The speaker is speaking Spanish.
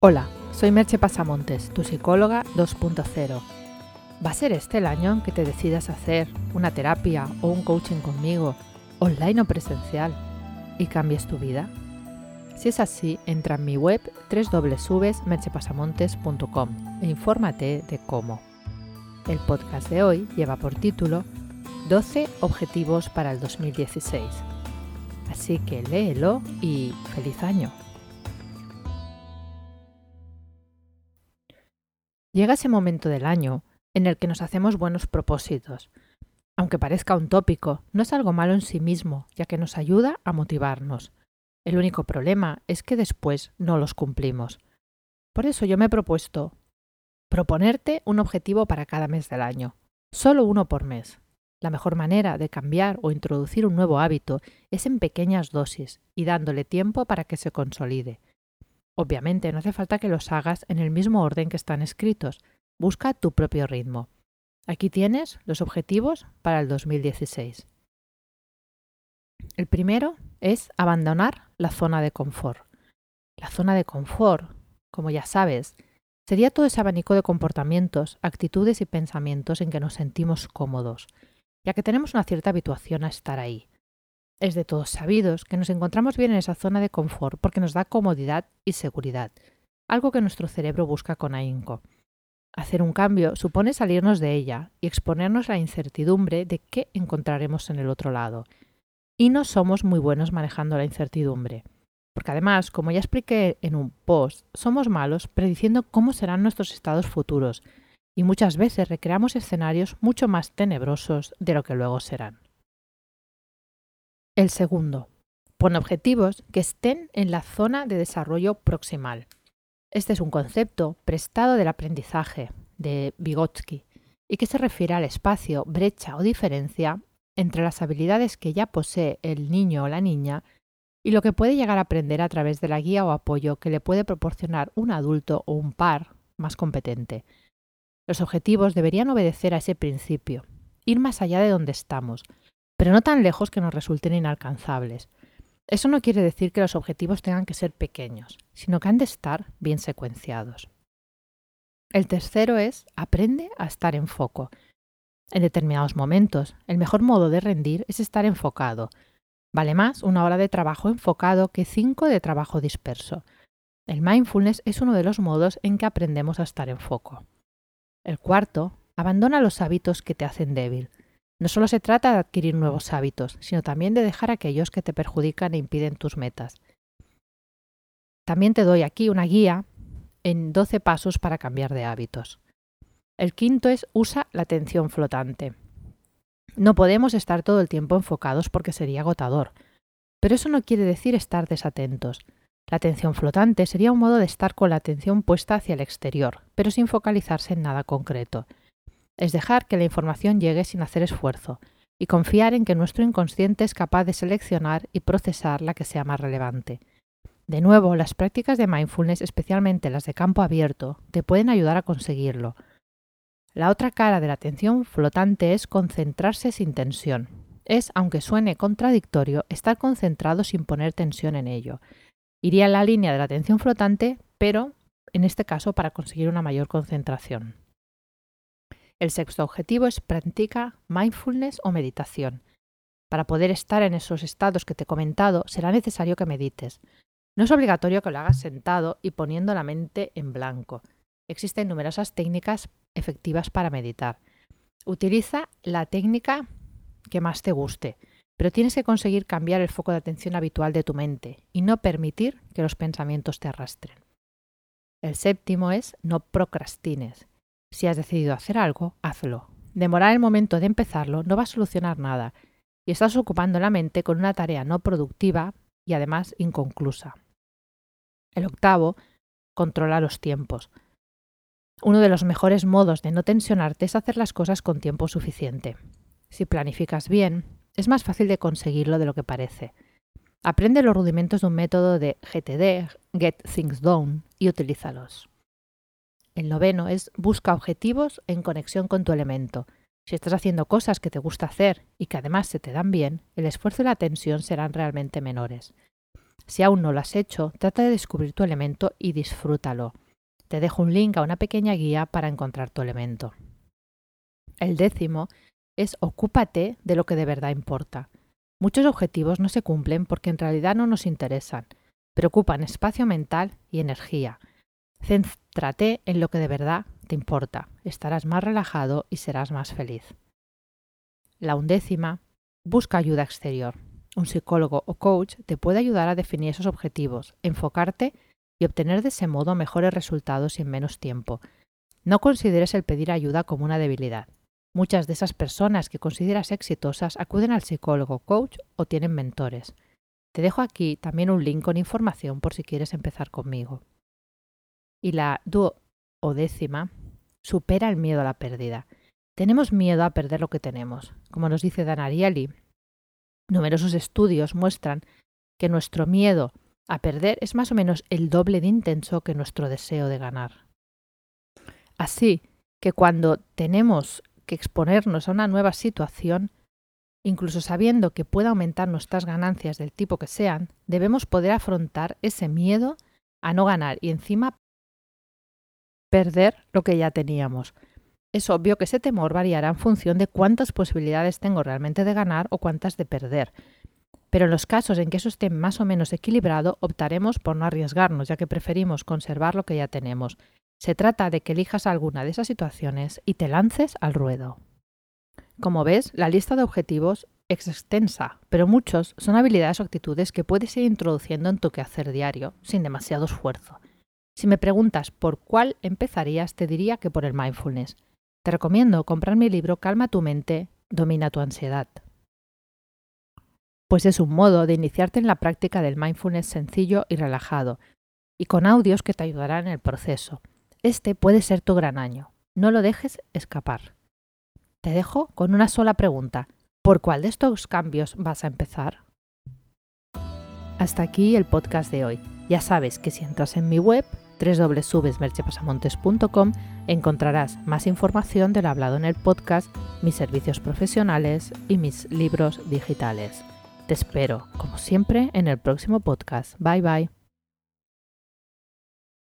Hola, soy Merche Pasamontes, tu psicóloga 2.0. ¿Va a ser este el año en que te decidas hacer una terapia o un coaching conmigo, online o presencial, y cambies tu vida? Si es así, entra en mi web www.merchepasamontes.com e infórmate de cómo. El podcast de hoy lleva por título 12 Objetivos para el 2016. Así que léelo y feliz año. Llega ese momento del año en el que nos hacemos buenos propósitos. Aunque parezca un tópico, no es algo malo en sí mismo, ya que nos ayuda a motivarnos. El único problema es que después no los cumplimos. Por eso yo me he propuesto proponerte un objetivo para cada mes del año, solo uno por mes. La mejor manera de cambiar o introducir un nuevo hábito es en pequeñas dosis y dándole tiempo para que se consolide. Obviamente no hace falta que los hagas en el mismo orden que están escritos. Busca tu propio ritmo. Aquí tienes los objetivos para el 2016. El primero es abandonar la zona de confort. La zona de confort, como ya sabes, sería todo ese abanico de comportamientos, actitudes y pensamientos en que nos sentimos cómodos, ya que tenemos una cierta habituación a estar ahí. Es de todos sabidos que nos encontramos bien en esa zona de confort porque nos da comodidad y seguridad, algo que nuestro cerebro busca con ahínco. Hacer un cambio supone salirnos de ella y exponernos a la incertidumbre de qué encontraremos en el otro lado. Y no somos muy buenos manejando la incertidumbre. Porque además, como ya expliqué en un post, somos malos prediciendo cómo serán nuestros estados futuros y muchas veces recreamos escenarios mucho más tenebrosos de lo que luego serán. El segundo, pon objetivos que estén en la zona de desarrollo proximal. Este es un concepto prestado del aprendizaje de Vygotsky y que se refiere al espacio, brecha o diferencia entre las habilidades que ya posee el niño o la niña y lo que puede llegar a aprender a través de la guía o apoyo que le puede proporcionar un adulto o un par más competente. Los objetivos deberían obedecer a ese principio, ir más allá de donde estamos, pero no tan lejos que nos resulten inalcanzables. Eso no quiere decir que los objetivos tengan que ser pequeños, sino que han de estar bien secuenciados. El tercero es aprende a estar en foco. En determinados momentos, el mejor modo de rendir es estar enfocado. Vale más una hora de trabajo enfocado que cinco de trabajo disperso. El mindfulness es uno de los modos en que aprendemos a estar en foco. El cuarto, abandona los hábitos que te hacen débil. No solo se trata de adquirir nuevos hábitos, sino también de dejar aquellos que te perjudican e impiden tus metas. También te doy aquí una guía en 12 pasos para cambiar de hábitos. El quinto es usa la atención flotante. No podemos estar todo el tiempo enfocados porque sería agotador, pero eso no quiere decir estar desatentos. La atención flotante sería un modo de estar con la atención puesta hacia el exterior, pero sin focalizarse en nada concreto es dejar que la información llegue sin hacer esfuerzo y confiar en que nuestro inconsciente es capaz de seleccionar y procesar la que sea más relevante. De nuevo, las prácticas de mindfulness, especialmente las de campo abierto, te pueden ayudar a conseguirlo. La otra cara de la atención flotante es concentrarse sin tensión. Es, aunque suene contradictorio, estar concentrado sin poner tensión en ello. Iría en la línea de la atención flotante, pero en este caso para conseguir una mayor concentración. El sexto objetivo es practica mindfulness o meditación. Para poder estar en esos estados que te he comentado, será necesario que medites. No es obligatorio que lo hagas sentado y poniendo la mente en blanco. Existen numerosas técnicas efectivas para meditar. Utiliza la técnica que más te guste, pero tienes que conseguir cambiar el foco de atención habitual de tu mente y no permitir que los pensamientos te arrastren. El séptimo es no procrastines. Si has decidido hacer algo, hazlo. Demorar el momento de empezarlo no va a solucionar nada y estás ocupando la mente con una tarea no productiva y además inconclusa. El octavo, controla los tiempos. Uno de los mejores modos de no tensionarte es hacer las cosas con tiempo suficiente. Si planificas bien, es más fácil de conseguirlo de lo que parece. Aprende los rudimentos de un método de GTD, Get Things Done, y utilízalos. El noveno es busca objetivos en conexión con tu elemento. Si estás haciendo cosas que te gusta hacer y que además se te dan bien, el esfuerzo y la tensión serán realmente menores. Si aún no lo has hecho, trata de descubrir tu elemento y disfrútalo. Te dejo un link a una pequeña guía para encontrar tu elemento. El décimo es ocúpate de lo que de verdad importa. Muchos objetivos no se cumplen porque en realidad no nos interesan, pero ocupan espacio mental y energía. Céntrate en lo que de verdad te importa, estarás más relajado y serás más feliz. La undécima, busca ayuda exterior. Un psicólogo o coach te puede ayudar a definir esos objetivos, enfocarte y obtener de ese modo mejores resultados y en menos tiempo. No consideres el pedir ayuda como una debilidad. Muchas de esas personas que consideras exitosas acuden al psicólogo, coach o tienen mentores. Te dejo aquí también un link con información por si quieres empezar conmigo. Y la o décima, supera el miedo a la pérdida. Tenemos miedo a perder lo que tenemos. Como nos dice Dan Ariely, Numerosos estudios muestran que nuestro miedo a perder es más o menos el doble de intenso que nuestro deseo de ganar. Así que cuando tenemos que exponernos a una nueva situación, incluso sabiendo que puede aumentar nuestras ganancias del tipo que sean, debemos poder afrontar ese miedo a no ganar y encima perder lo que ya teníamos, es obvio que ese temor variará en función de cuántas posibilidades tengo realmente de ganar o cuántas de perder. Pero en los casos en que eso esté más o menos equilibrado, optaremos por no arriesgarnos, ya que preferimos conservar lo que ya tenemos. Se trata de que elijas alguna de esas situaciones y te lances al ruedo. Como ves, la lista de objetivos es extensa, pero muchos son habilidades o actitudes que puedes ir introduciendo en tu quehacer diario, sin demasiado esfuerzo. Si me preguntas por cuál empezarías, te diría que por el mindfulness. Te recomiendo comprar mi libro Calma tu mente, domina tu ansiedad. Pues es un modo de iniciarte en la práctica del mindfulness sencillo y relajado, y con audios que te ayudarán en el proceso. Este puede ser tu gran año. No lo dejes escapar. Te dejo con una sola pregunta. ¿Por cuál de estos cambios vas a empezar? Hasta aquí el podcast de hoy. Ya sabes que si entras en mi web www.merchepasamontes.com encontrarás más información de lo hablado en el podcast, mis servicios profesionales y mis libros digitales. Te espero, como siempre, en el próximo podcast. Bye bye.